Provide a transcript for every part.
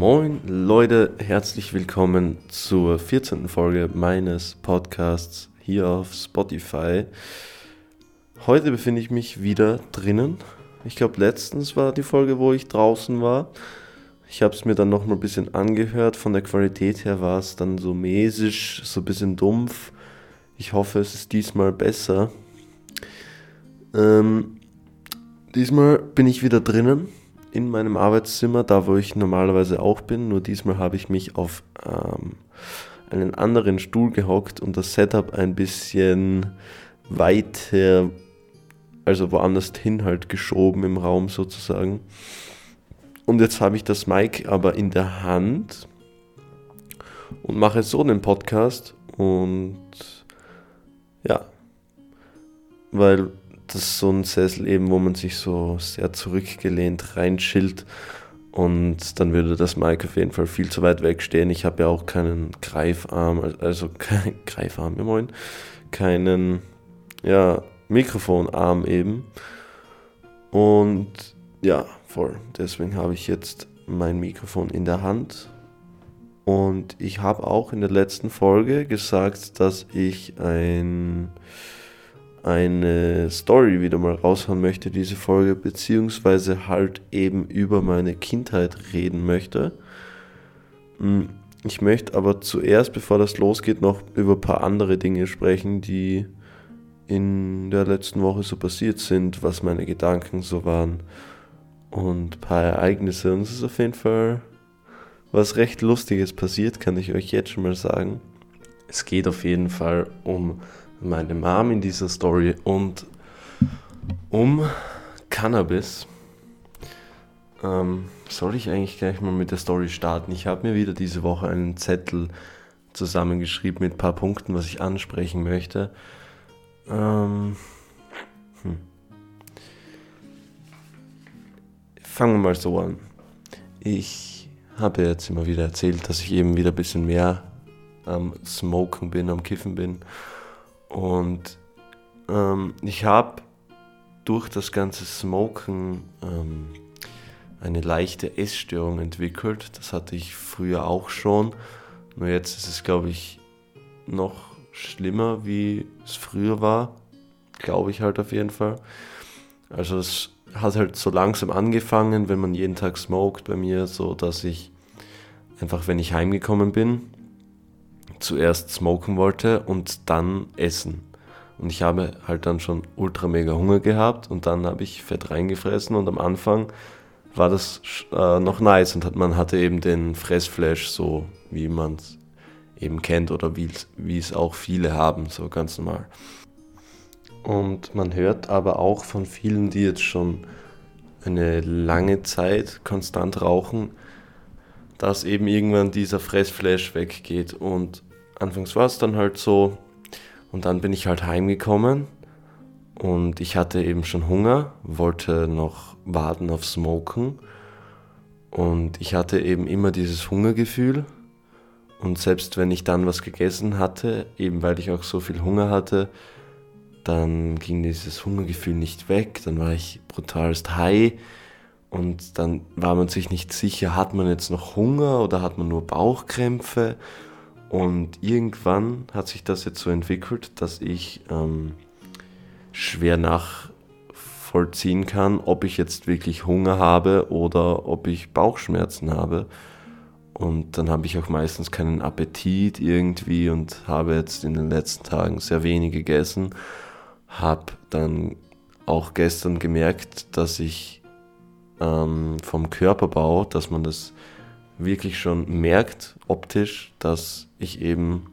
Moin Leute, herzlich willkommen zur 14. Folge meines Podcasts hier auf Spotify. Heute befinde ich mich wieder drinnen. Ich glaube, letztens war die Folge, wo ich draußen war. Ich habe es mir dann noch mal ein bisschen angehört. Von der Qualität her war es dann so mäßig, so ein bisschen dumpf. Ich hoffe, es ist diesmal besser. Ähm, diesmal bin ich wieder drinnen in meinem Arbeitszimmer, da wo ich normalerweise auch bin. Nur diesmal habe ich mich auf ähm, einen anderen Stuhl gehockt und das Setup ein bisschen weiter, also woanders hin halt geschoben im Raum sozusagen. Und jetzt habe ich das Mic aber in der Hand und mache so den Podcast und ja, weil das ist so ein Sessel eben, wo man sich so sehr zurückgelehnt reinschillt und dann würde das Mic auf jeden Fall viel zu weit weg stehen. Ich habe ja auch keinen Greifarm, also kein Greifarm, ja moin, keinen ja, Mikrofonarm eben. Und ja, voll. Deswegen habe ich jetzt mein Mikrofon in der Hand. Und ich habe auch in der letzten Folge gesagt, dass ich ein eine Story wieder mal raushauen möchte, diese Folge, beziehungsweise halt eben über meine Kindheit reden möchte. Hm, ich möchte aber zuerst, bevor das losgeht, noch über ein paar andere Dinge sprechen, die in der letzten Woche so passiert sind, was meine Gedanken so waren und ein paar Ereignisse. Und es ist auf jeden Fall was recht Lustiges passiert, kann ich euch jetzt schon mal sagen. Es geht auf jeden Fall um meine Mom in dieser Story und um Cannabis. Ähm, soll ich eigentlich gleich mal mit der Story starten? Ich habe mir wieder diese Woche einen Zettel zusammengeschrieben mit ein paar Punkten, was ich ansprechen möchte. Ähm, hm. Fangen wir mal so an. Ich habe jetzt immer wieder erzählt, dass ich eben wieder ein bisschen mehr am Smoken bin, am Kiffen bin. Und ähm, ich habe durch das ganze Smoken ähm, eine leichte Essstörung entwickelt. Das hatte ich früher auch schon. Nur jetzt ist es, glaube ich, noch schlimmer, wie es früher war. Glaube ich halt auf jeden Fall. Also es hat halt so langsam angefangen, wenn man jeden Tag smoked bei mir, so dass ich einfach, wenn ich heimgekommen bin, zuerst smoken wollte und dann essen. Und ich habe halt dann schon ultra mega Hunger gehabt und dann habe ich Fett reingefressen und am Anfang war das äh, noch nice und hat, man hatte eben den Fressflash so, wie man es eben kennt oder wie es auch viele haben, so ganz normal. Und man hört aber auch von vielen, die jetzt schon eine lange Zeit konstant rauchen, dass eben irgendwann dieser Fressflash weggeht und anfangs war es dann halt so. Und dann bin ich halt heimgekommen und ich hatte eben schon Hunger, wollte noch warten auf Smoken. Und ich hatte eben immer dieses Hungergefühl. Und selbst wenn ich dann was gegessen hatte, eben weil ich auch so viel Hunger hatte, dann ging dieses Hungergefühl nicht weg. Dann war ich brutalst high. Und dann war man sich nicht sicher, hat man jetzt noch Hunger oder hat man nur Bauchkrämpfe und irgendwann hat sich das jetzt so entwickelt, dass ich ähm, schwer nachvollziehen kann, ob ich jetzt wirklich Hunger habe oder ob ich Bauchschmerzen habe. Und dann habe ich auch meistens keinen Appetit irgendwie und habe jetzt in den letzten Tagen sehr wenig gegessen. Habe dann auch gestern gemerkt, dass ich ähm, vom Körperbau, dass man das wirklich schon merkt, optisch, dass ich eben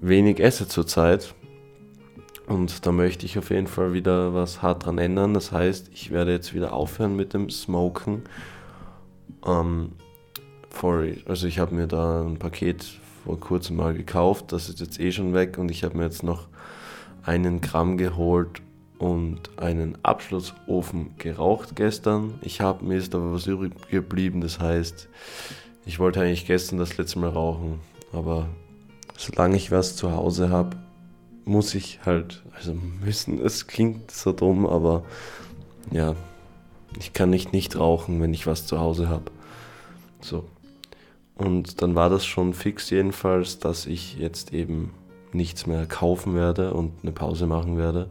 wenig esse zurzeit. Und da möchte ich auf jeden Fall wieder was hart dran ändern. Das heißt, ich werde jetzt wieder aufhören mit dem Smoken. Ähm, for, also ich habe mir da ein Paket vor kurzem mal gekauft. Das ist jetzt eh schon weg und ich habe mir jetzt noch einen Gramm geholt und einen Abschlussofen geraucht gestern. Ich habe mir ist aber was übrig geblieben. Das heißt, ich wollte eigentlich gestern das letzte Mal rauchen, aber solange ich was zu Hause habe, muss ich halt, also müssen, es klingt so dumm, aber ja, ich kann nicht nicht rauchen, wenn ich was zu Hause habe. So. Und dann war das schon fix jedenfalls, dass ich jetzt eben nichts mehr kaufen werde und eine Pause machen werde.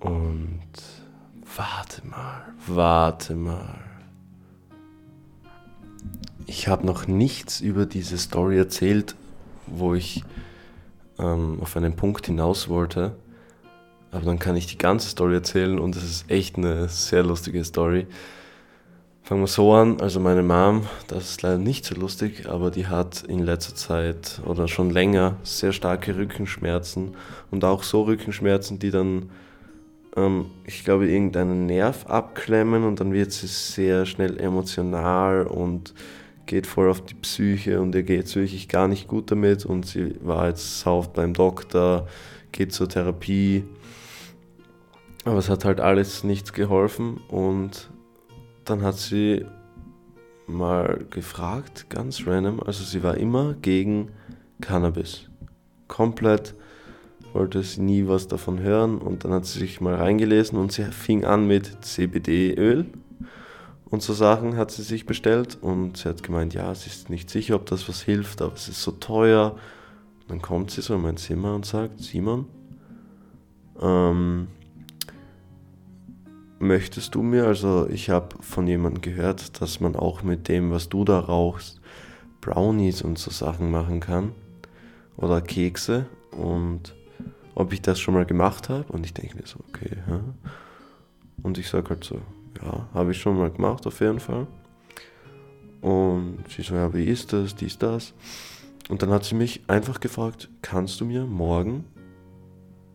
Und warte mal, warte mal. Ich habe noch nichts über diese Story erzählt, wo ich ähm, auf einen Punkt hinaus wollte. Aber dann kann ich die ganze Story erzählen und es ist echt eine sehr lustige Story. Fangen wir so an, also meine Mom, das ist leider nicht so lustig, aber die hat in letzter Zeit oder schon länger sehr starke Rückenschmerzen und auch so Rückenschmerzen, die dann, ähm, ich glaube, irgendeinen Nerv abklemmen und dann wird sie sehr schnell emotional und geht voll auf die Psyche und ihr geht es wirklich gar nicht gut damit. Und sie war jetzt sauft beim Doktor, geht zur Therapie, aber es hat halt alles nichts geholfen. Und dann hat sie mal gefragt, ganz random, also sie war immer gegen Cannabis. Komplett wollte sie nie was davon hören. Und dann hat sie sich mal reingelesen und sie fing an mit CBD-Öl und so Sachen hat sie sich bestellt und sie hat gemeint, ja, sie ist nicht sicher, ob das was hilft, aber es ist so teuer. Und dann kommt sie so in mein Zimmer und sagt, Simon, ähm, möchtest du mir, also ich habe von jemandem gehört, dass man auch mit dem, was du da rauchst, Brownies und so Sachen machen kann oder Kekse und ob ich das schon mal gemacht habe und ich denke mir so, okay, ja. und ich sage halt so, ja, habe ich schon mal gemacht auf jeden Fall und sie so, ja, wie ist das, dies, das und dann hat sie mich einfach gefragt, kannst du mir morgen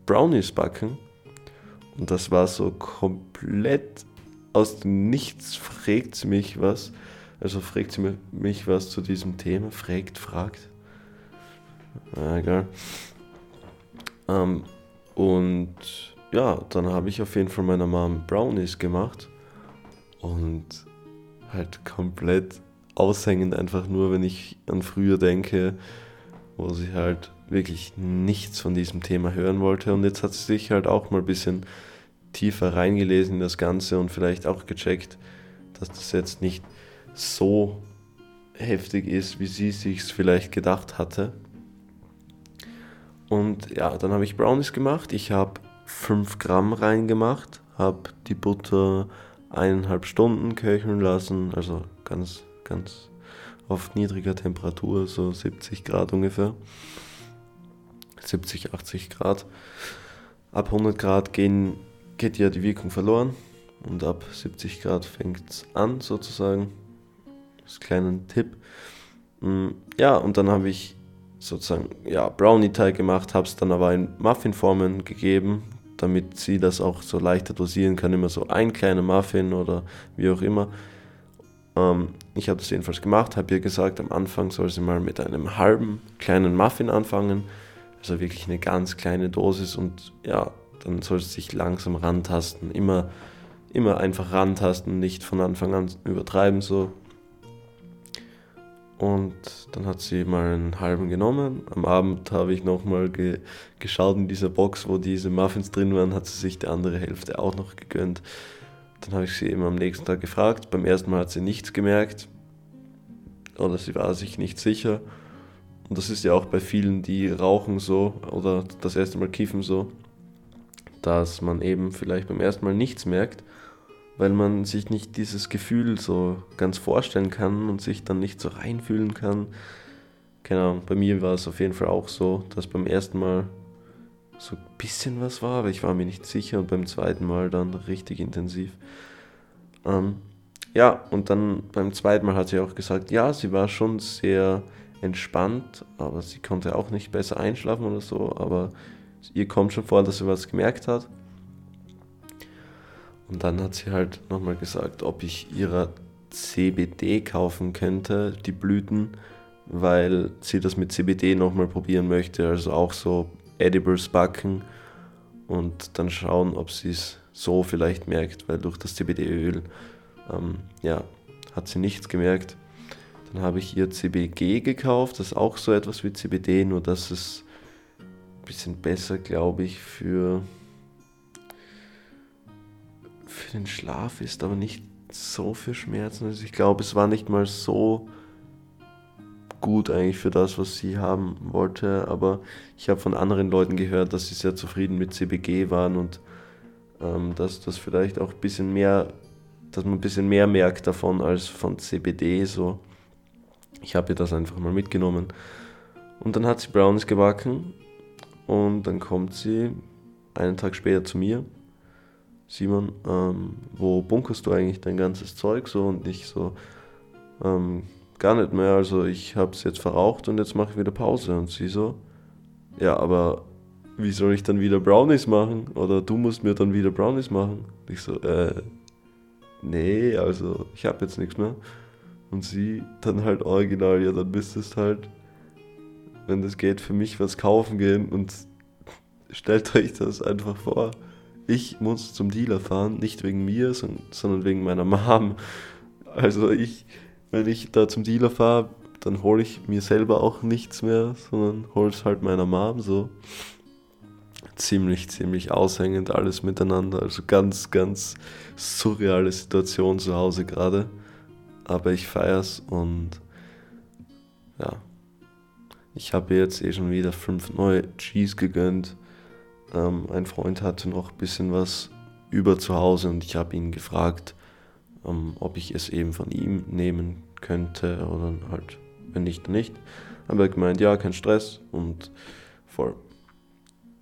Brownies backen? Und das war so komplett aus dem Nichts, fragt sie mich was. Also fragt sie mich was zu diesem Thema. Fragt, fragt. Egal. Ähm, und ja, dann habe ich auf jeden Fall meiner Mom Brownies gemacht. Und halt komplett aushängend einfach nur, wenn ich an früher denke, wo sie halt wirklich nichts von diesem Thema hören wollte. Und jetzt hat sie sich halt auch mal ein bisschen tiefer reingelesen in das Ganze und vielleicht auch gecheckt, dass das jetzt nicht so heftig ist, wie sie sich vielleicht gedacht hatte. Und ja, dann habe ich Brownies gemacht. Ich habe 5 Gramm reingemacht, habe die Butter eineinhalb Stunden köcheln lassen, also ganz, ganz auf niedriger Temperatur, so 70 Grad ungefähr. 70, 80 Grad. Ab 100 Grad gehen, geht ja die Wirkung verloren und ab 70 Grad fängt es an sozusagen. Das kleiner Tipp. Mm, ja, und dann habe ich sozusagen ja, Brownie-Teig gemacht, habe es dann aber in Muffinformen gegeben, damit sie das auch so leichter dosieren kann. Immer so ein kleiner Muffin oder wie auch immer. Ähm, ich habe das jedenfalls gemacht, habe ihr gesagt, am Anfang soll sie mal mit einem halben kleinen Muffin anfangen also wirklich eine ganz kleine Dosis und ja, dann sollst du dich langsam rantasten. Immer, immer einfach rantasten, nicht von Anfang an übertreiben so. Und dann hat sie mal einen halben genommen. Am Abend habe ich nochmal ge geschaut in dieser Box, wo diese Muffins drin waren, hat sie sich die andere Hälfte auch noch gegönnt. Dann habe ich sie eben am nächsten Tag gefragt. Beim ersten Mal hat sie nichts gemerkt. Oder sie war sich nicht sicher. Und das ist ja auch bei vielen, die rauchen so oder das erste Mal kiffen so, dass man eben vielleicht beim ersten Mal nichts merkt, weil man sich nicht dieses Gefühl so ganz vorstellen kann und sich dann nicht so reinfühlen kann. Genau, bei mir war es auf jeden Fall auch so, dass beim ersten Mal so ein bisschen was war, aber ich war mir nicht sicher und beim zweiten Mal dann richtig intensiv. Ähm, ja, und dann beim zweiten Mal hat sie auch gesagt, ja, sie war schon sehr entspannt, aber sie konnte auch nicht besser einschlafen oder so, aber ihr kommt schon vor, dass sie was gemerkt hat. Und dann hat sie halt nochmal gesagt, ob ich ihrer CBD kaufen könnte, die Blüten, weil sie das mit CBD nochmal probieren möchte, also auch so Edibles backen und dann schauen, ob sie es so vielleicht merkt, weil durch das CBD-Öl, ähm, ja, hat sie nichts gemerkt. Dann habe ich ihr CBG gekauft, das ist auch so etwas wie CBD, nur dass es ein bisschen besser, glaube ich, für, für den Schlaf ist, aber nicht so viel Schmerzen. Also ich glaube, es war nicht mal so gut eigentlich für das, was sie haben wollte. Aber ich habe von anderen Leuten gehört, dass sie sehr zufrieden mit CBG waren und ähm, dass das vielleicht auch ein bisschen mehr, dass man ein bisschen mehr merkt davon als von CBD. So, ich habe ihr das einfach mal mitgenommen. Und dann hat sie Brownies gebacken und dann kommt sie einen Tag später zu mir. Simon, ähm, wo bunkerst du eigentlich dein ganzes Zeug so? Und ich so, ähm, gar nicht mehr. Also ich habe es jetzt verraucht und jetzt mache ich wieder Pause. Und sie so, ja, aber wie soll ich dann wieder Brownies machen? Oder du musst mir dann wieder Brownies machen. Ich so, äh, nee, also ich habe jetzt nichts mehr. Und sie dann halt original, ja, dann müsstest halt, wenn das geht, für mich was kaufen gehen und stellt euch das einfach vor. Ich muss zum Dealer fahren, nicht wegen mir, sondern wegen meiner Mom. Also ich, wenn ich da zum Dealer fahre, dann hole ich mir selber auch nichts mehr, sondern hole es halt meiner Mom so. Ziemlich, ziemlich aushängend alles miteinander. Also ganz, ganz surreale Situation zu Hause gerade. Aber ich feiere es und ja. Ich habe jetzt eh schon wieder fünf neue Cheese gegönnt. Ähm, ein Freund hatte noch ein bisschen was über zu Hause und ich habe ihn gefragt, ähm, ob ich es eben von ihm nehmen könnte oder halt, wenn nicht, dann nicht. Aber er gemeint, ja, kein Stress und voll.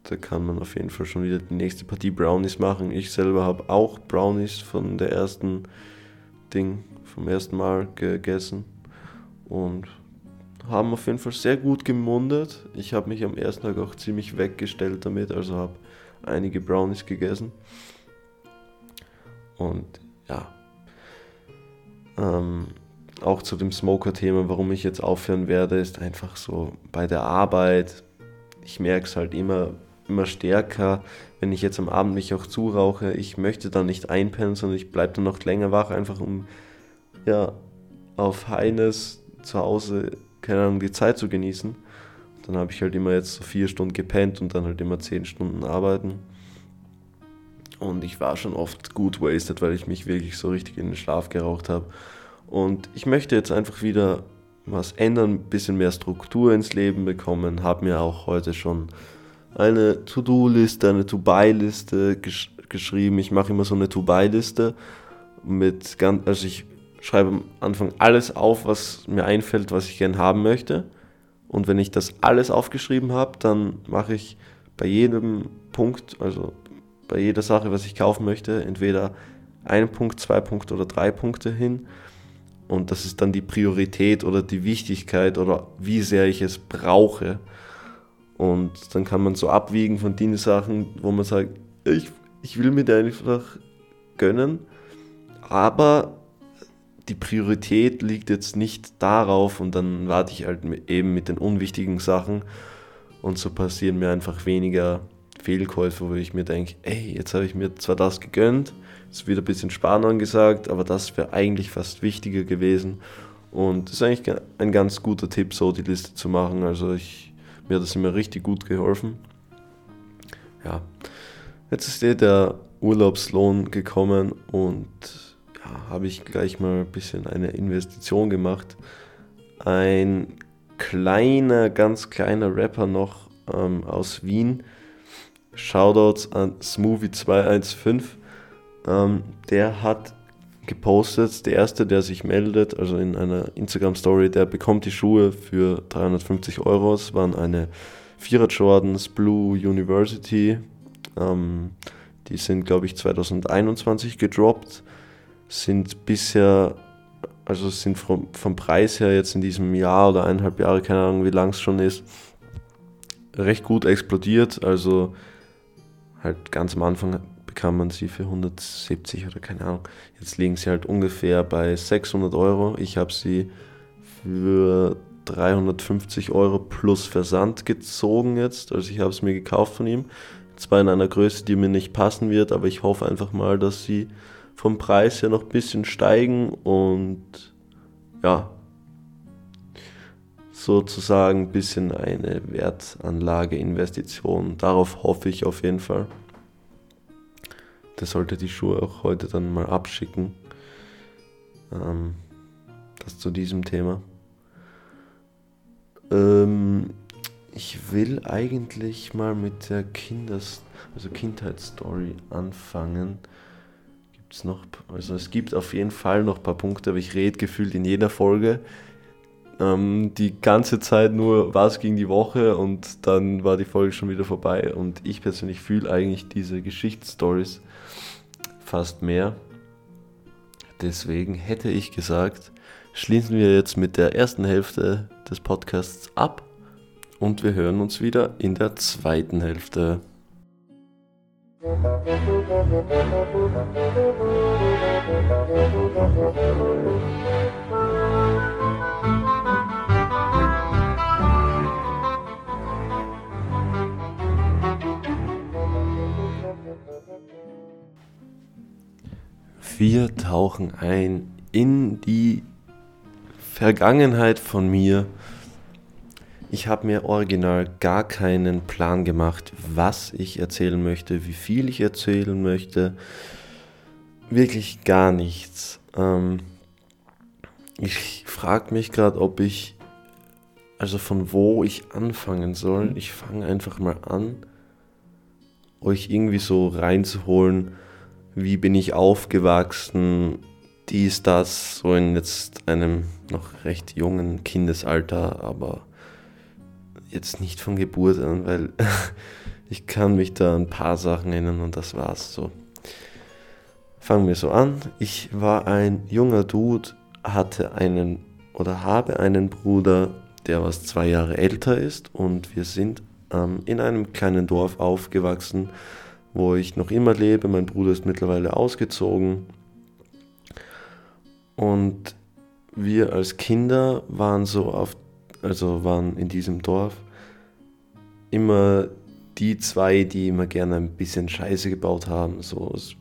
Da kann man auf jeden Fall schon wieder die nächste Partie Brownies machen. Ich selber habe auch Brownies von der ersten Ding, vom ersten Mal gegessen und haben auf jeden Fall sehr gut gemundet. Ich habe mich am ersten Tag auch ziemlich weggestellt damit, also habe einige Brownies gegessen. Und ja, ähm, auch zu dem Smoker-Thema, warum ich jetzt aufhören werde, ist einfach so bei der Arbeit. Ich merke es halt immer, immer stärker, wenn ich jetzt am Abend mich auch zurauche. Ich möchte dann nicht einpennen, sondern ich bleibe dann noch länger wach, einfach um ja, auf Heines zu Hause, keine Ahnung, die Zeit zu genießen. Dann habe ich halt immer jetzt so vier Stunden gepennt und dann halt immer zehn Stunden arbeiten. Und ich war schon oft gut wasted, weil ich mich wirklich so richtig in den Schlaf geraucht habe. Und ich möchte jetzt einfach wieder was ändern, ein bisschen mehr Struktur ins Leben bekommen. Habe mir auch heute schon eine To-Do-Liste, eine To-Buy-Liste gesch geschrieben. Ich mache immer so eine To-Buy-Liste mit ganz, also ich schreibe am Anfang alles auf, was mir einfällt, was ich gern haben möchte. Und wenn ich das alles aufgeschrieben habe, dann mache ich bei jedem Punkt, also bei jeder Sache, was ich kaufen möchte, entweder einen Punkt, zwei Punkte oder drei Punkte hin. Und das ist dann die Priorität oder die Wichtigkeit oder wie sehr ich es brauche. Und dann kann man so abwiegen von den Sachen, wo man sagt, ich, ich will mir die einfach gönnen, aber die Priorität liegt jetzt nicht darauf und dann warte ich halt eben mit den unwichtigen Sachen und so passieren mir einfach weniger Fehlkäufe, wo ich mir denke, ey, jetzt habe ich mir zwar das gegönnt, ist wieder ein bisschen Sparen angesagt, aber das wäre eigentlich fast wichtiger gewesen. Und das ist eigentlich ein ganz guter Tipp, so die Liste zu machen. Also ich, mir hat das immer richtig gut geholfen. Ja, jetzt ist eh der Urlaubslohn gekommen und ja, habe ich gleich mal ein bisschen eine Investition gemacht. Ein kleiner, ganz kleiner Rapper noch ähm, aus Wien Shoutouts an Smoothie215. Ähm, der hat gepostet, der erste, der sich meldet, also in einer Instagram-Story, der bekommt die Schuhe für 350 Euro. Es waren eine Vierer Jordans Blue University. Ähm, die sind, glaube ich, 2021 gedroppt. Sind bisher, also sind vom, vom Preis her jetzt in diesem Jahr oder eineinhalb Jahre, keine Ahnung, wie lang es schon ist, recht gut explodiert. Also halt ganz am Anfang bekam man sie für 170 oder keine Ahnung. Jetzt liegen sie halt ungefähr bei 600 Euro. Ich habe sie für 350 Euro plus Versand gezogen jetzt. Also ich habe es mir gekauft von ihm. Zwar in einer Größe, die mir nicht passen wird, aber ich hoffe einfach mal, dass sie vom Preis her noch ein bisschen steigen und ja, sozusagen ein bisschen eine Wertanlage, Investition. Darauf hoffe ich auf jeden Fall. Der sollte die Schuhe auch heute dann mal abschicken. Ähm, das zu diesem Thema. Ähm, ich will eigentlich mal mit der Kinders, also Kindheitsstory anfangen. Gibt es noch, also es gibt auf jeden Fall noch ein paar Punkte, aber ich rede gefühlt in jeder Folge ähm, die ganze Zeit nur was ging die Woche und dann war die Folge schon wieder vorbei. Und ich persönlich fühle eigentlich diese Geschichtsstories fast mehr. Deswegen hätte ich gesagt, schließen wir jetzt mit der ersten Hälfte des Podcasts ab und wir hören uns wieder in der zweiten Hälfte. Wir tauchen ein in die Vergangenheit von mir. Ich habe mir original gar keinen Plan gemacht, was ich erzählen möchte, wie viel ich erzählen möchte. Wirklich gar nichts. Ähm, ich frage mich gerade, ob ich, also von wo ich anfangen soll. Ich fange einfach mal an, euch irgendwie so reinzuholen wie bin ich aufgewachsen, dies, das, so in jetzt einem noch recht jungen Kindesalter, aber jetzt nicht von Geburt an, weil ich kann mich da ein paar Sachen erinnern und das war's so. Fangen wir so an. Ich war ein junger Dude, hatte einen oder habe einen Bruder, der was zwei Jahre älter ist und wir sind ähm, in einem kleinen Dorf aufgewachsen, wo ich noch immer lebe. Mein Bruder ist mittlerweile ausgezogen. Und wir als Kinder waren so auf, also waren in diesem Dorf immer die zwei, die immer gerne ein bisschen Scheiße gebaut haben. So, es,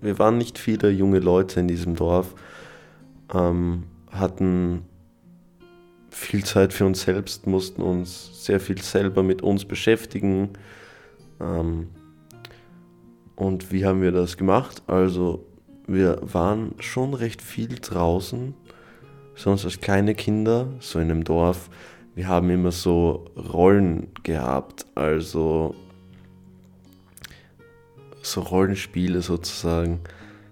wir waren nicht viele junge Leute in diesem Dorf, ähm, hatten viel Zeit für uns selbst, mussten uns sehr viel selber mit uns beschäftigen. Ähm, und wie haben wir das gemacht? Also wir waren schon recht viel draußen, sonst als kleine Kinder, so in einem Dorf. Wir haben immer so Rollen gehabt, also so Rollenspiele sozusagen,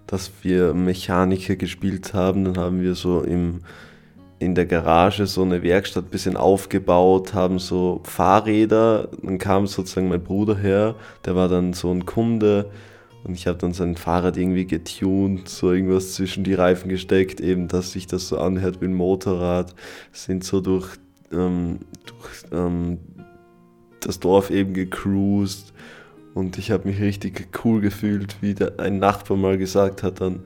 dass wir Mechaniker gespielt haben, dann haben wir so im in der Garage so eine Werkstatt ein bisschen aufgebaut, haben so Fahrräder. Dann kam sozusagen mein Bruder her, der war dann so ein Kunde und ich habe dann sein Fahrrad irgendwie getuned, so irgendwas zwischen die Reifen gesteckt, eben dass sich das so anhört wie ein Motorrad. Sind so durch, ähm, durch ähm, das Dorf eben gecruised und ich habe mich richtig cool gefühlt, wie der, ein Nachbar mal gesagt hat dann,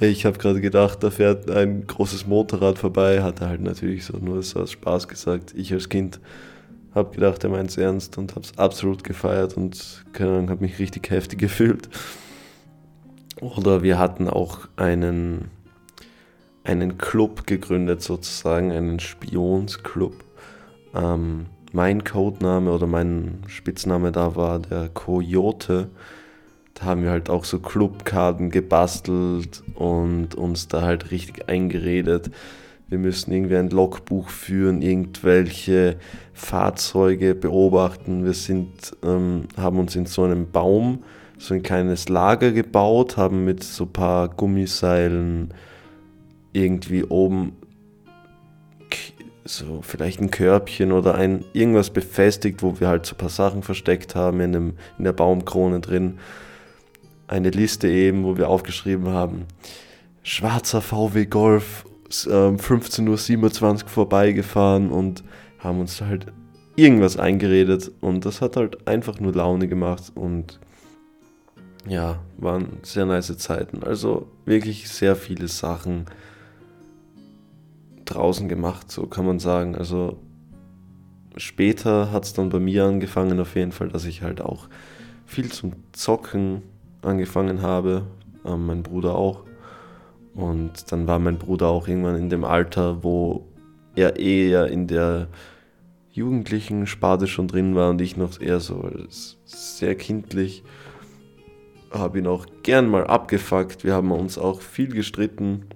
ich habe gerade gedacht, da fährt ein großes Motorrad vorbei, hat er halt natürlich so nur so aus Spaß gesagt. Ich als Kind habe gedacht, er meint es ernst und habe es absolut gefeiert und keine Ahnung, habe mich richtig heftig gefühlt. Oder wir hatten auch einen, einen Club gegründet, sozusagen, einen Spionsclub. Ähm, mein Codename oder mein Spitzname da war der Coyote da haben wir halt auch so Clubkarten gebastelt und uns da halt richtig eingeredet. Wir müssen irgendwie ein Logbuch führen, irgendwelche Fahrzeuge beobachten. Wir sind, ähm, haben uns in so einem Baum so ein kleines Lager gebaut, haben mit so ein paar Gummiseilen irgendwie oben so vielleicht ein Körbchen oder ein irgendwas befestigt, wo wir halt so ein paar Sachen versteckt haben in, dem, in der Baumkrone drin. Eine Liste eben, wo wir aufgeschrieben haben, schwarzer VW Golf, äh, 15.27 Uhr vorbeigefahren und haben uns halt irgendwas eingeredet und das hat halt einfach nur Laune gemacht und ja, waren sehr nice Zeiten. Also wirklich sehr viele Sachen draußen gemacht, so kann man sagen. Also später hat es dann bei mir angefangen auf jeden Fall, dass ich halt auch viel zum Zocken angefangen habe, äh, mein Bruder auch. Und dann war mein Bruder auch irgendwann in dem Alter, wo er eher in der jugendlichen Sparte schon drin war und ich noch eher so sehr kindlich. Habe ihn auch gern mal abgefuckt. Wir haben uns auch viel gestritten.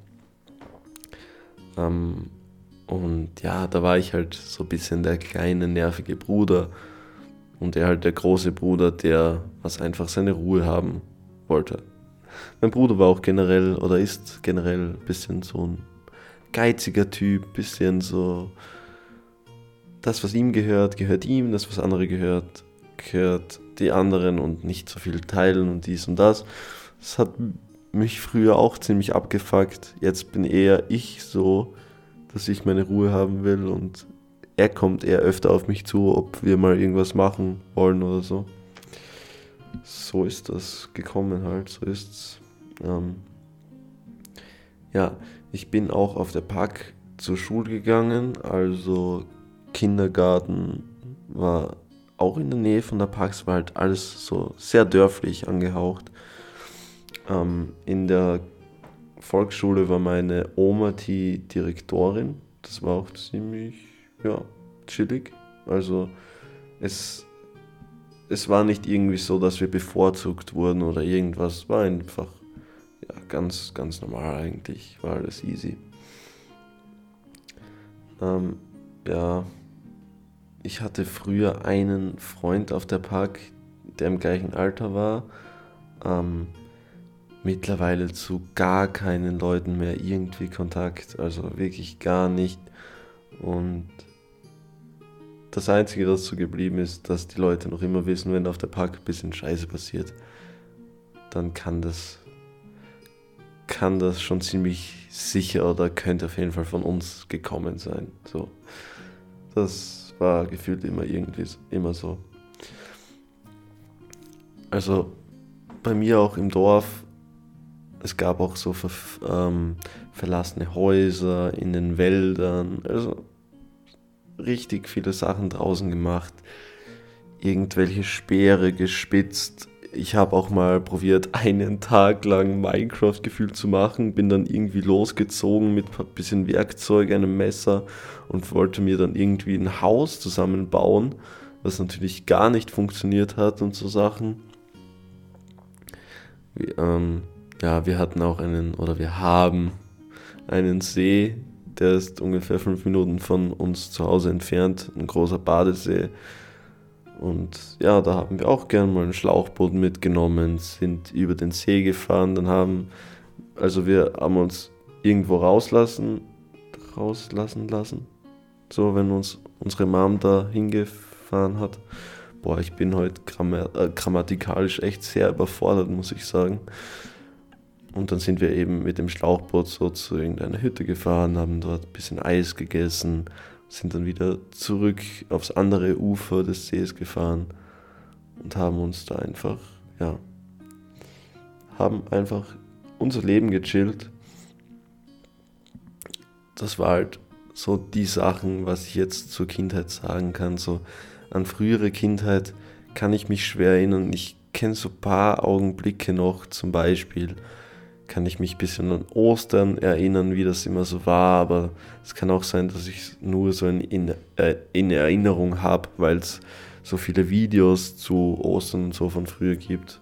Ähm, und ja, da war ich halt so ein bisschen der kleine, nervige Bruder und er halt der große Bruder, der was einfach seine Ruhe haben wollte. Mein Bruder war auch generell oder ist generell ein bisschen so ein geiziger Typ, bisschen so das, was ihm gehört, gehört ihm, das, was andere gehört, gehört die anderen und nicht so viel teilen und dies und das. Das hat mich früher auch ziemlich abgefuckt. Jetzt bin eher ich so, dass ich meine Ruhe haben will und er kommt eher öfter auf mich zu, ob wir mal irgendwas machen wollen oder so. So ist das gekommen halt, so ist's. Ähm, ja, ich bin auch auf der Park zur Schule gegangen, also Kindergarten war auch in der Nähe von der Park, es war halt alles so sehr dörflich angehaucht. Ähm, in der Volksschule war meine Oma die Direktorin. Das war auch ziemlich, ja, chillig. Also es, es war nicht irgendwie so, dass wir bevorzugt wurden oder irgendwas. War einfach ja, ganz, ganz normal eigentlich. War alles easy. Ähm, ja, ich hatte früher einen Freund auf der Park, der im gleichen Alter war. Ähm, mittlerweile zu gar keinen Leuten mehr irgendwie Kontakt, also wirklich gar nicht. Und das Einzige, das so geblieben ist, dass die Leute noch immer wissen, wenn auf der Park ein bisschen Scheiße passiert, dann kann das, kann das schon ziemlich sicher oder könnte auf jeden Fall von uns gekommen sein. So, das war gefühlt immer irgendwie immer so. Also bei mir auch im Dorf es gab auch so ver, ähm, verlassene Häuser in den Wäldern. Also richtig viele Sachen draußen gemacht. Irgendwelche Speere gespitzt. Ich habe auch mal probiert, einen Tag lang Minecraft gefühlt zu machen. Bin dann irgendwie losgezogen mit ein bisschen Werkzeug, einem Messer und wollte mir dann irgendwie ein Haus zusammenbauen, was natürlich gar nicht funktioniert hat und so Sachen. Wie, ähm, ja, wir hatten auch einen, oder wir haben einen See, der ist ungefähr fünf Minuten von uns zu Hause entfernt, ein großer Badesee. Und ja, da haben wir auch gern mal ein Schlauchboot mitgenommen, sind über den See gefahren, dann haben, also wir haben uns irgendwo rauslassen, rauslassen lassen. So, wenn uns unsere Mom da hingefahren hat. Boah, ich bin heute äh, grammatikalisch echt sehr überfordert, muss ich sagen. Und dann sind wir eben mit dem Schlauchboot so zu irgendeiner Hütte gefahren, haben dort ein bisschen Eis gegessen, sind dann wieder zurück aufs andere Ufer des Sees gefahren und haben uns da einfach, ja, haben einfach unser Leben gechillt. Das war halt so die Sachen, was ich jetzt zur Kindheit sagen kann. So an frühere Kindheit kann ich mich schwer erinnern. Ich kenne so ein paar Augenblicke noch, zum Beispiel kann ich mich ein bisschen an Ostern erinnern, wie das immer so war, aber es kann auch sein, dass ich nur so in, in, äh, in Erinnerung habe, weil es so viele Videos zu Ostern und so von früher gibt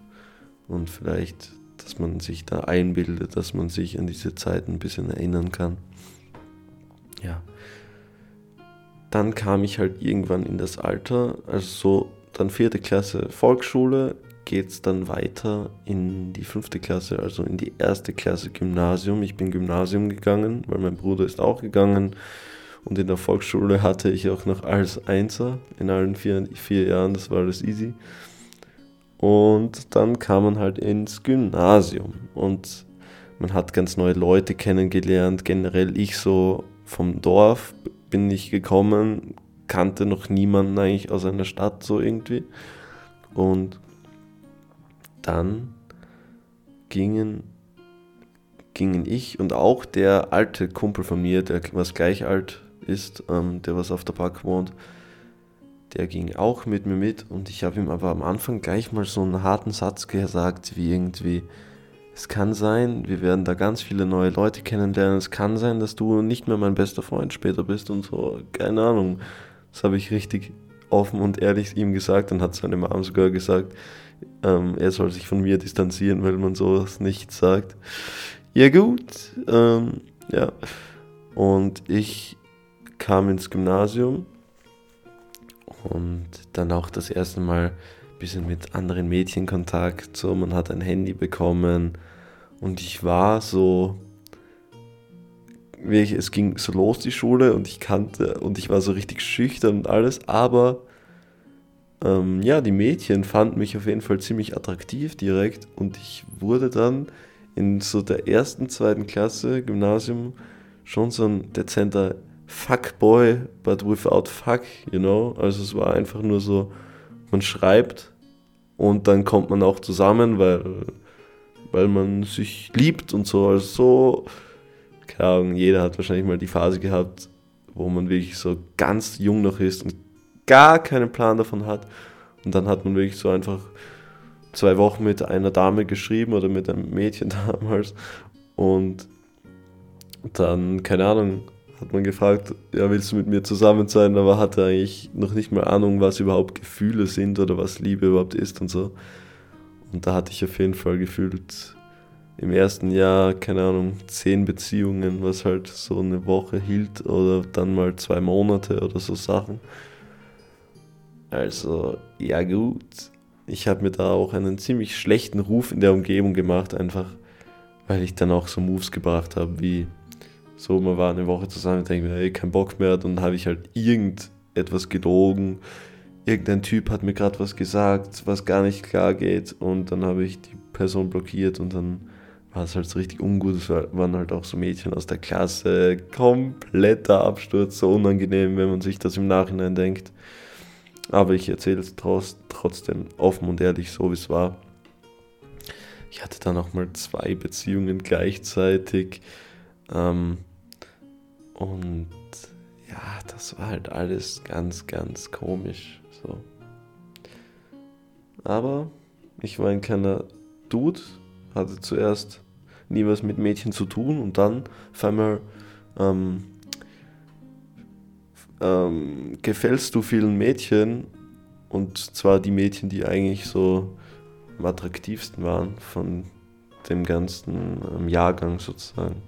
und vielleicht, dass man sich da einbildet, dass man sich an diese Zeit ein bisschen erinnern kann. Ja. Dann kam ich halt irgendwann in das Alter, also so dann vierte Klasse Volksschule, geht es dann weiter in die fünfte Klasse, also in die erste Klasse Gymnasium. Ich bin Gymnasium gegangen, weil mein Bruder ist auch gegangen. Und in der Volksschule hatte ich auch noch als Einser in allen vier, vier Jahren, das war alles easy. Und dann kam man halt ins Gymnasium und man hat ganz neue Leute kennengelernt. Generell ich so vom Dorf bin ich gekommen, kannte noch niemanden eigentlich aus einer Stadt so irgendwie. Und dann gingen, gingen ich und auch der alte Kumpel von mir, der was gleich alt ist, ähm, der was auf der Park wohnt, der ging auch mit mir mit und ich habe ihm aber am Anfang gleich mal so einen harten Satz gesagt, wie irgendwie, es kann sein, wir werden da ganz viele neue Leute kennenlernen, es kann sein, dass du nicht mehr mein bester Freund später bist und so, keine Ahnung. Das habe ich richtig offen und ehrlich ihm gesagt und hat seine Mom sogar gesagt, ähm, er soll sich von mir distanzieren, weil man sowas nicht sagt. Ja gut, ähm, ja. Und ich kam ins Gymnasium und dann auch das erste Mal ein bisschen mit anderen Mädchen Kontakt. So, man hat ein Handy bekommen und ich war so, es ging so los die Schule und ich kannte und ich war so richtig schüchtern und alles, aber ähm, ja, die Mädchen fanden mich auf jeden Fall ziemlich attraktiv direkt und ich wurde dann in so der ersten, zweiten Klasse Gymnasium schon so ein dezenter Fuckboy, but without fuck, you know. Also es war einfach nur so, man schreibt und dann kommt man auch zusammen, weil, weil man sich liebt und so. Also so, keine Ahnung, jeder hat wahrscheinlich mal die Phase gehabt, wo man wirklich so ganz jung noch ist und gar keinen Plan davon hat. Und dann hat man wirklich so einfach zwei Wochen mit einer Dame geschrieben oder mit einem Mädchen damals. Und dann, keine Ahnung, hat man gefragt, ja, willst du mit mir zusammen sein? Aber hatte eigentlich noch nicht mal Ahnung, was überhaupt Gefühle sind oder was Liebe überhaupt ist und so. Und da hatte ich auf jeden Fall gefühlt im ersten Jahr, keine Ahnung, zehn Beziehungen, was halt so eine Woche hielt oder dann mal zwei Monate oder so Sachen. Also, ja gut. Ich habe mir da auch einen ziemlich schlechten Ruf in der Umgebung gemacht, einfach weil ich dann auch so Moves gebracht habe, wie so, man war eine Woche zusammen und denke mir, ey, kein Bock mehr. Dann habe ich halt irgendetwas gelogen. Irgendein Typ hat mir gerade was gesagt, was gar nicht klar geht. Und dann habe ich die Person blockiert und dann war es halt so richtig ungut. Es waren halt auch so Mädchen aus der Klasse. Kompletter Absturz, so unangenehm, wenn man sich das im Nachhinein denkt. Aber ich erzähle es trotzdem offen und ehrlich, so wie es war. Ich hatte dann auch mal zwei Beziehungen gleichzeitig. Ähm, und ja, das war halt alles ganz, ganz komisch. So. Aber ich war ein kleiner Dude, hatte zuerst nie was mit Mädchen zu tun und dann auf einmal ähm, ähm, gefällst du vielen Mädchen und zwar die Mädchen, die eigentlich so am attraktivsten waren von dem ganzen ähm, Jahrgang sozusagen.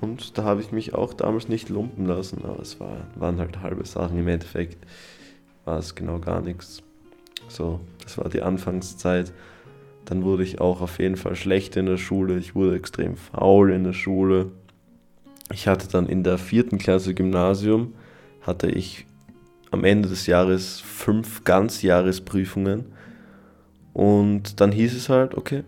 Und da habe ich mich auch damals nicht lumpen lassen, aber es war, waren halt halbe Sachen. Im Endeffekt war es genau gar nichts. So, das war die Anfangszeit. Dann wurde ich auch auf jeden Fall schlecht in der Schule. Ich wurde extrem faul in der Schule. Ich hatte dann in der vierten Klasse Gymnasium, hatte ich am Ende des Jahres fünf Ganzjahresprüfungen. Und dann hieß es halt, okay,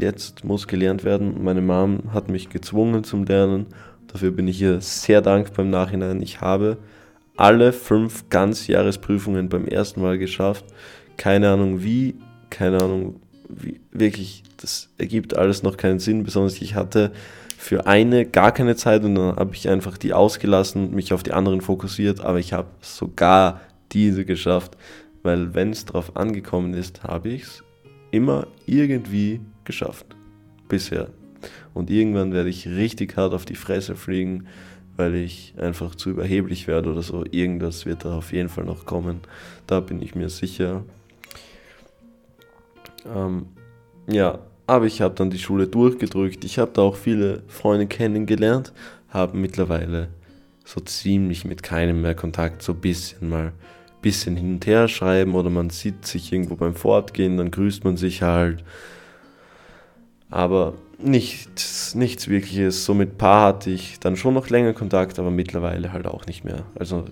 jetzt muss gelernt werden. Meine Mom hat mich gezwungen zum Lernen. Dafür bin ich ihr sehr dankbar im Nachhinein. Ich habe alle fünf Ganzjahresprüfungen beim ersten Mal geschafft. Keine Ahnung wie, keine Ahnung wie, wirklich, das ergibt alles noch keinen Sinn. Besonders ich hatte für eine gar keine Zeit und dann habe ich einfach die ausgelassen, mich auf die anderen fokussiert, aber ich habe sogar diese geschafft, weil wenn es darauf angekommen ist, habe ich es immer irgendwie geschafft. Bisher. Und irgendwann werde ich richtig hart auf die Fresse fliegen, weil ich einfach zu überheblich werde oder so. Irgendwas wird da auf jeden Fall noch kommen. Da bin ich mir sicher. Ähm, ja, aber ich habe dann die Schule durchgedrückt. Ich habe da auch viele Freunde kennengelernt, habe mittlerweile so ziemlich mit keinem mehr Kontakt, so ein bisschen mal bisschen hin und her schreiben oder man sieht sich irgendwo beim Fortgehen, dann grüßt man sich halt. Aber nichts, nichts wirkliches. So mit Paar hatte ich dann schon noch länger Kontakt, aber mittlerweile halt auch nicht mehr. Also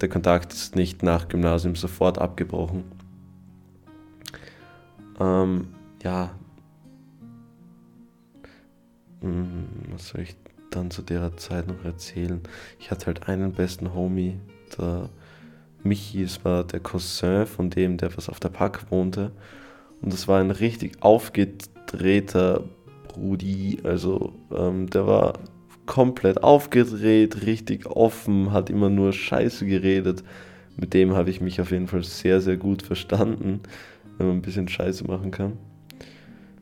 der Kontakt ist nicht nach Gymnasium sofort abgebrochen. Ähm, ja. Hm, was soll ich dann zu der Zeit noch erzählen? Ich hatte halt einen besten Homie, der Michi, es war der Cousin von dem, der was auf der Park wohnte. Und das war ein richtig aufgedrehter Brudi. Also ähm, der war komplett aufgedreht, richtig offen, hat immer nur Scheiße geredet. Mit dem habe ich mich auf jeden Fall sehr, sehr gut verstanden, wenn man ein bisschen Scheiße machen kann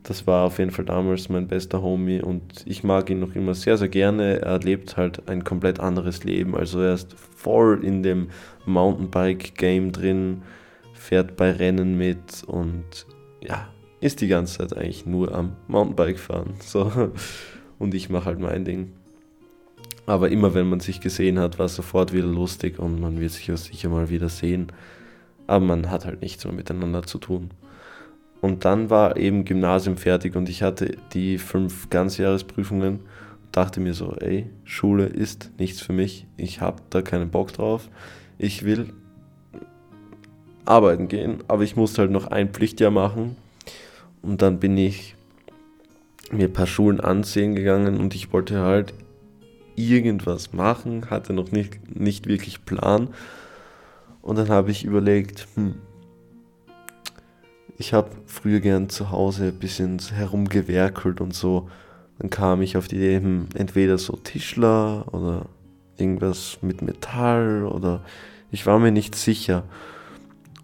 das war auf jeden Fall damals mein bester Homie und ich mag ihn noch immer sehr, sehr gerne. Er lebt halt ein komplett anderes Leben. Also er ist voll in dem Mountainbike-Game drin, fährt bei Rennen mit und ja, ist die ganze Zeit eigentlich nur am Mountainbike fahren. So. Und ich mache halt mein Ding. Aber immer wenn man sich gesehen hat, war es sofort wieder lustig und man wird sich ja sicher mal wieder sehen. Aber man hat halt nichts mehr miteinander zu tun. Und dann war eben Gymnasium fertig und ich hatte die fünf Ganzjahresprüfungen. Dachte mir so, ey, Schule ist nichts für mich. Ich habe da keinen Bock drauf. Ich will arbeiten gehen, aber ich musste halt noch ein Pflichtjahr machen. Und dann bin ich mir ein paar Schulen ansehen gegangen und ich wollte halt irgendwas machen, hatte noch nicht, nicht wirklich Plan. Und dann habe ich überlegt, hm, ich habe früher gern zu Hause ein bisschen herumgewerkelt und so. Dann kam ich auf die Idee, hm, entweder so Tischler oder irgendwas mit Metall oder ich war mir nicht sicher.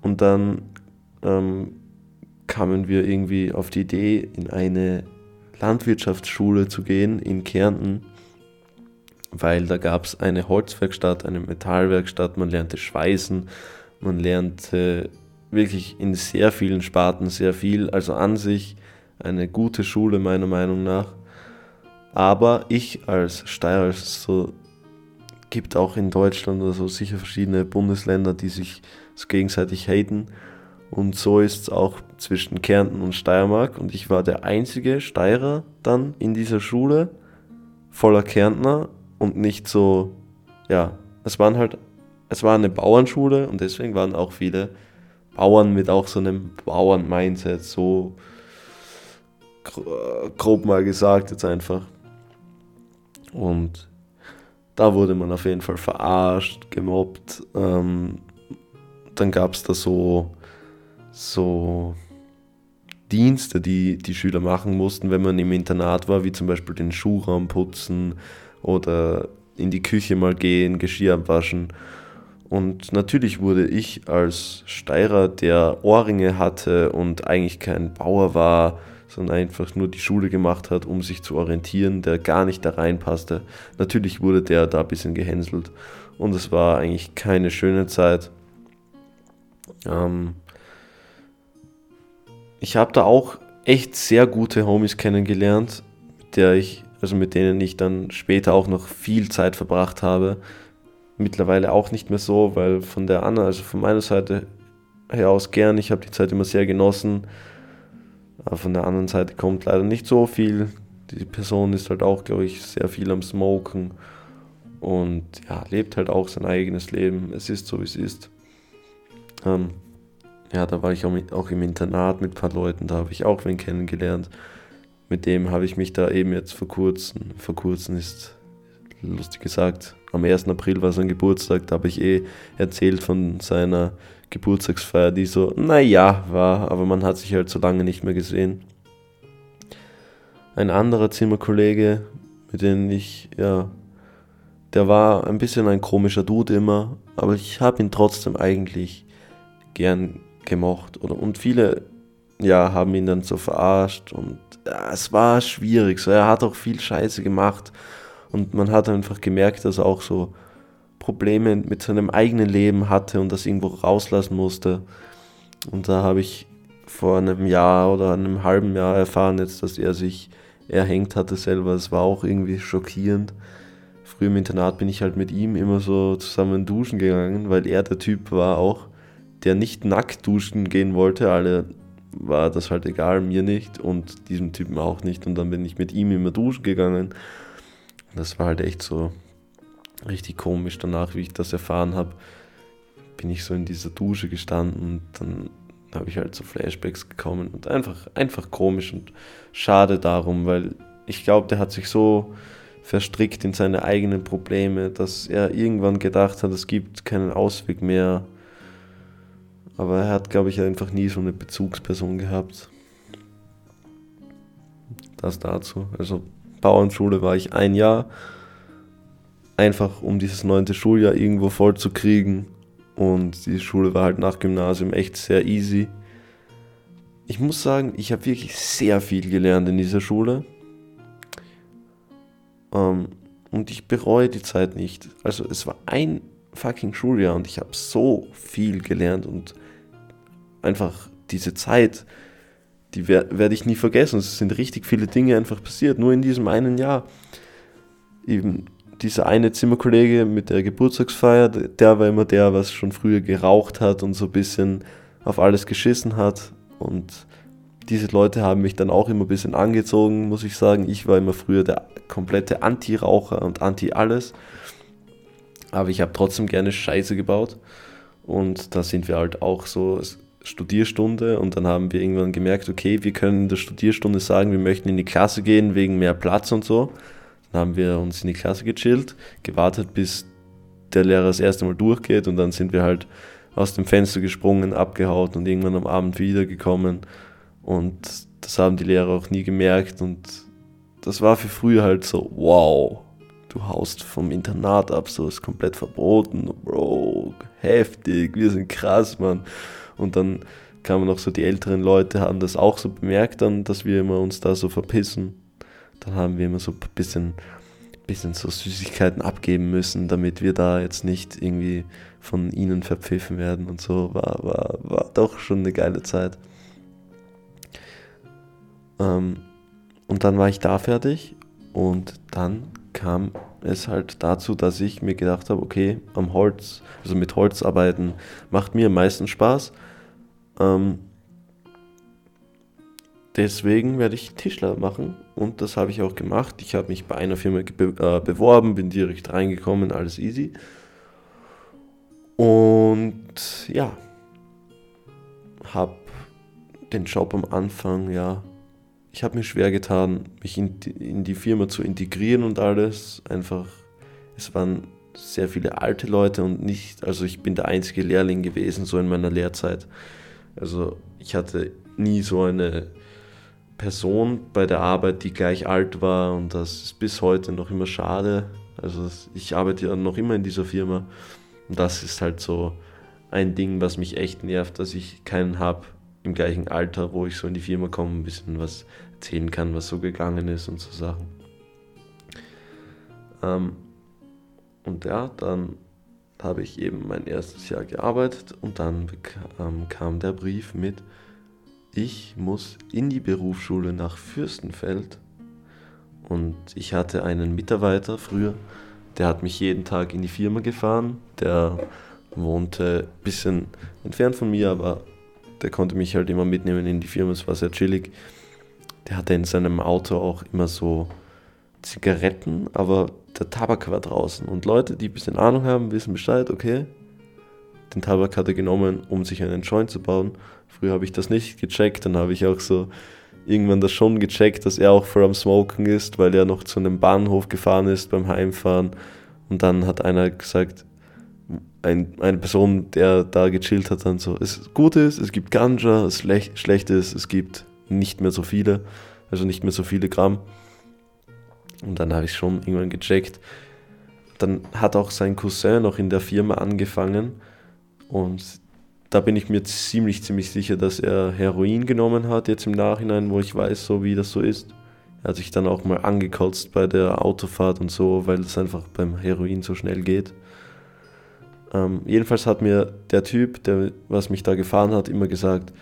Und dann ähm, kamen wir irgendwie auf die Idee, in eine Landwirtschaftsschule zu gehen in Kärnten, weil da gab es eine Holzwerkstatt, eine Metallwerkstatt, man lernte Schweißen, man lernte wirklich in sehr vielen Sparten sehr viel, also an sich eine gute Schule meiner Meinung nach. Aber ich als Steirer, so gibt auch in Deutschland oder so sicher verschiedene Bundesländer, die sich so gegenseitig haten. Und so ist es auch zwischen Kärnten und Steiermark. Und ich war der einzige Steirer dann in dieser Schule, voller Kärntner und nicht so, ja, es waren halt, es war eine Bauernschule und deswegen waren auch viele Bauern mit auch so einem Bauern-Mindset, so grob mal gesagt jetzt einfach. Und da wurde man auf jeden Fall verarscht, gemobbt. Ähm, dann gab es da so, so Dienste, die die Schüler machen mussten, wenn man im Internat war, wie zum Beispiel den Schuhraum putzen oder in die Küche mal gehen, Geschirr abwaschen. Und natürlich wurde ich als Steirer, der Ohrringe hatte und eigentlich kein Bauer war, sondern einfach nur die Schule gemacht hat, um sich zu orientieren, der gar nicht da reinpasste. Natürlich wurde der da ein bisschen gehänselt und es war eigentlich keine schöne Zeit. Ähm ich habe da auch echt sehr gute Homies kennengelernt, der ich, also mit denen ich dann später auch noch viel Zeit verbracht habe. Mittlerweile auch nicht mehr so, weil von der anderen, also von meiner Seite her aus gern, ich habe die Zeit immer sehr genossen. Aber von der anderen Seite kommt leider nicht so viel. Die Person ist halt auch, glaube ich, sehr viel am Smoken und ja, lebt halt auch sein eigenes Leben. Es ist so, wie es ist. Ähm, ja, da war ich auch, auch im Internat mit ein paar Leuten, da habe ich auch wen kennengelernt. Mit dem habe ich mich da eben jetzt vor kurzem, vor kurzem ist lustig gesagt, am 1. April war sein Geburtstag, da habe ich eh erzählt von seiner Geburtstagsfeier, die so, naja, war, aber man hat sich halt so lange nicht mehr gesehen. Ein anderer Zimmerkollege, mit dem ich, ja, der war ein bisschen ein komischer Dude immer, aber ich habe ihn trotzdem eigentlich gern gemocht. Oder, und viele, ja, haben ihn dann so verarscht und ja, es war schwierig. So, er hat auch viel Scheiße gemacht und man hat einfach gemerkt, dass er auch so Probleme mit seinem eigenen Leben hatte und das irgendwo rauslassen musste. Und da habe ich vor einem Jahr oder einem halben Jahr erfahren jetzt, dass er sich erhängt hatte selber. Es war auch irgendwie schockierend. Früher im Internat bin ich halt mit ihm immer so zusammen duschen gegangen, weil er der Typ war auch, der nicht nackt duschen gehen wollte. Alle war das halt egal, mir nicht und diesem Typen auch nicht. Und dann bin ich mit ihm immer duschen gegangen. Das war halt echt so richtig komisch danach, wie ich das erfahren habe, bin ich so in dieser Dusche gestanden und dann habe ich halt so Flashbacks gekommen und einfach, einfach komisch und schade darum, weil ich glaube, der hat sich so verstrickt in seine eigenen Probleme, dass er irgendwann gedacht hat, es gibt keinen Ausweg mehr. Aber er hat, glaube ich, einfach nie so eine Bezugsperson gehabt. Das dazu. Also Bauernschule war ich ein Jahr einfach um dieses neunte Schuljahr irgendwo voll zu kriegen. Und die Schule war halt nach Gymnasium echt sehr easy. Ich muss sagen, ich habe wirklich sehr viel gelernt in dieser Schule. Ähm, und ich bereue die Zeit nicht. Also es war ein fucking Schuljahr und ich habe so viel gelernt und einfach diese Zeit, die werde werd ich nie vergessen. Es sind richtig viele Dinge einfach passiert, nur in diesem einen Jahr. Eben dieser eine Zimmerkollege mit der Geburtstagsfeier, der war immer der, was schon früher geraucht hat und so ein bisschen auf alles geschissen hat. Und diese Leute haben mich dann auch immer ein bisschen angezogen, muss ich sagen. Ich war immer früher der komplette Anti-Raucher und Anti-Alles. Aber ich habe trotzdem gerne Scheiße gebaut. Und da sind wir halt auch so Studierstunde und dann haben wir irgendwann gemerkt, okay, wir können in der Studierstunde sagen, wir möchten in die Klasse gehen wegen mehr Platz und so. Dann haben wir uns in die Klasse gechillt, gewartet, bis der Lehrer das erste Mal durchgeht und dann sind wir halt aus dem Fenster gesprungen, abgehaut und irgendwann am Abend wiedergekommen. Und das haben die Lehrer auch nie gemerkt und das war für früher halt so, wow, du haust vom Internat ab, so ist komplett verboten, Bro, heftig, wir sind krass, Mann. Und dann kamen noch so die älteren Leute, haben das auch so bemerkt dann, dass wir immer uns da so verpissen. Dann haben wir immer so ein bisschen, bisschen so Süßigkeiten abgeben müssen, damit wir da jetzt nicht irgendwie von ihnen verpfiffen werden und so. War, war, war doch schon eine geile Zeit. Ähm, und dann war ich da fertig und dann kam es halt dazu, dass ich mir gedacht habe, okay, am Holz, also mit Holz arbeiten, macht mir am meisten Spaß. Ähm, deswegen werde ich Tischler machen und das habe ich auch gemacht. Ich habe mich bei einer Firma be äh, beworben, bin direkt reingekommen, alles easy. Und ja, habe den Job am Anfang ja ich habe mir schwer getan, mich in die, in die Firma zu integrieren und alles. Einfach, es waren sehr viele alte Leute und nicht, also ich bin der einzige Lehrling gewesen, so in meiner Lehrzeit. Also ich hatte nie so eine Person bei der Arbeit, die gleich alt war und das ist bis heute noch immer schade. Also ich arbeite ja noch immer in dieser Firma und das ist halt so ein Ding, was mich echt nervt, dass ich keinen habe, im gleichen Alter, wo ich so in die Firma komme, ein bisschen was erzählen kann, was so gegangen ist und so Sachen. Ähm, und ja, dann habe ich eben mein erstes Jahr gearbeitet und dann bekam, kam der Brief mit, ich muss in die Berufsschule nach Fürstenfeld. Und ich hatte einen Mitarbeiter früher, der hat mich jeden Tag in die Firma gefahren. Der wohnte ein bisschen entfernt von mir, aber der konnte mich halt immer mitnehmen in die Firma, es war sehr chillig. Der hatte in seinem Auto auch immer so Zigaretten, aber der Tabak war draußen. Und Leute, die ein bisschen Ahnung haben, wissen Bescheid, okay, den Tabak hat er genommen, um sich einen Joint zu bauen. Früher habe ich das nicht gecheckt, dann habe ich auch so irgendwann das schon gecheckt, dass er auch vor am Smoken ist, weil er noch zu einem Bahnhof gefahren ist beim Heimfahren. Und dann hat einer gesagt, ein, eine Person, der da gechillt hat, dann so, es gut ist, es gibt Ganja, es schlecht, schlecht ist, es gibt nicht mehr so viele, also nicht mehr so viele Gramm. Und dann habe ich schon irgendwann gecheckt. Dann hat auch sein Cousin noch in der Firma angefangen und da bin ich mir ziemlich, ziemlich sicher, dass er Heroin genommen hat, jetzt im Nachhinein, wo ich weiß, so wie das so ist. Er hat sich dann auch mal angekotzt bei der Autofahrt und so, weil es einfach beim Heroin so schnell geht. Ähm, jedenfalls hat mir der Typ, der was mich da gefahren hat, immer gesagt,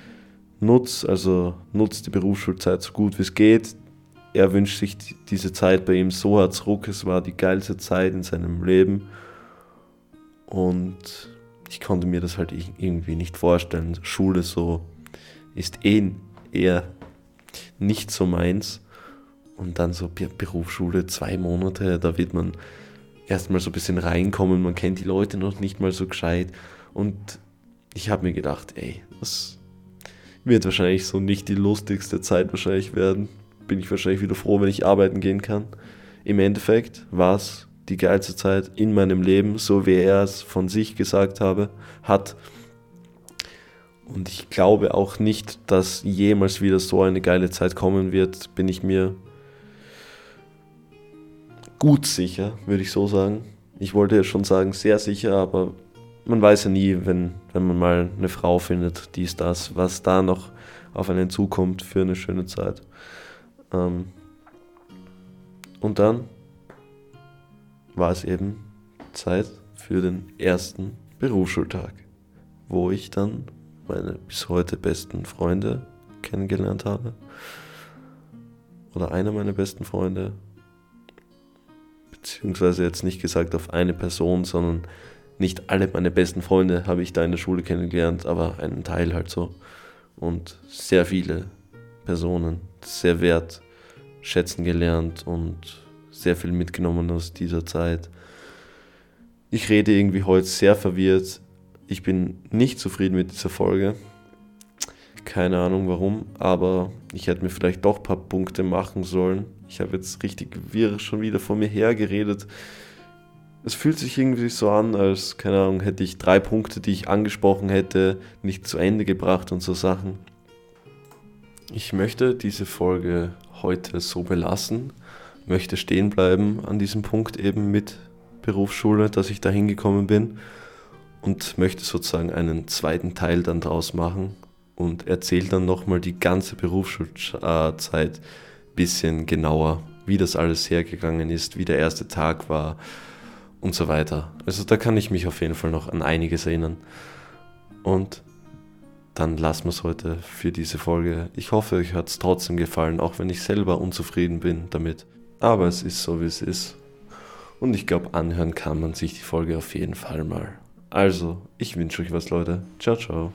nutz, also nutz die Berufsschulzeit so gut wie es geht. Er wünscht sich diese Zeit bei ihm so zurück. Es war die geilste Zeit in seinem Leben. Und ich konnte mir das halt irgendwie nicht vorstellen. Schule so ist eh eher nicht so meins. Und dann so Berufsschule, zwei Monate, da wird man erstmal so ein bisschen reinkommen, man kennt die Leute noch nicht mal so gescheit. Und ich habe mir gedacht, ey, das wird wahrscheinlich so nicht die lustigste Zeit wahrscheinlich werden. Bin ich wahrscheinlich wieder froh, wenn ich arbeiten gehen kann. Im Endeffekt war es die geilste Zeit in meinem Leben, so wie er es von sich gesagt habe, hat. Und ich glaube auch nicht, dass jemals wieder so eine geile Zeit kommen wird, bin ich mir gut sicher, würde ich so sagen. Ich wollte ja schon sagen, sehr sicher, aber man weiß ja nie, wenn, wenn man mal eine Frau findet, dies, das, was da noch auf einen zukommt für eine schöne Zeit. Ähm und dann war es eben Zeit für den ersten Berufsschultag, wo ich dann meine bis heute besten Freunde kennengelernt habe. Oder einer meiner besten Freunde beziehungsweise jetzt nicht gesagt auf eine Person, sondern nicht alle meine besten Freunde habe ich da in der Schule kennengelernt, aber einen Teil halt so. Und sehr viele Personen sehr wertschätzen gelernt und sehr viel mitgenommen aus dieser Zeit. Ich rede irgendwie heute sehr verwirrt. Ich bin nicht zufrieden mit dieser Folge. Keine Ahnung warum, aber ich hätte mir vielleicht doch ein paar Punkte machen sollen. Ich habe jetzt richtig wirr schon wieder vor mir hergeredet. Es fühlt sich irgendwie so an, als, keine Ahnung, hätte ich drei Punkte, die ich angesprochen hätte, nicht zu Ende gebracht und so Sachen. Ich möchte diese Folge heute so belassen, möchte stehen bleiben an diesem Punkt eben mit Berufsschule, dass ich da hingekommen bin und möchte sozusagen einen zweiten Teil dann draus machen und erzähle dann nochmal die ganze Berufsschulzeit bisschen genauer, wie das alles hergegangen ist, wie der erste Tag war und so weiter. Also da kann ich mich auf jeden Fall noch an einiges erinnern. Und dann lassen wir es heute für diese Folge. Ich hoffe, euch hat es trotzdem gefallen, auch wenn ich selber unzufrieden bin damit. Aber es ist so, wie es ist. Und ich glaube, anhören kann man sich die Folge auf jeden Fall mal. Also, ich wünsche euch was, Leute. Ciao, ciao.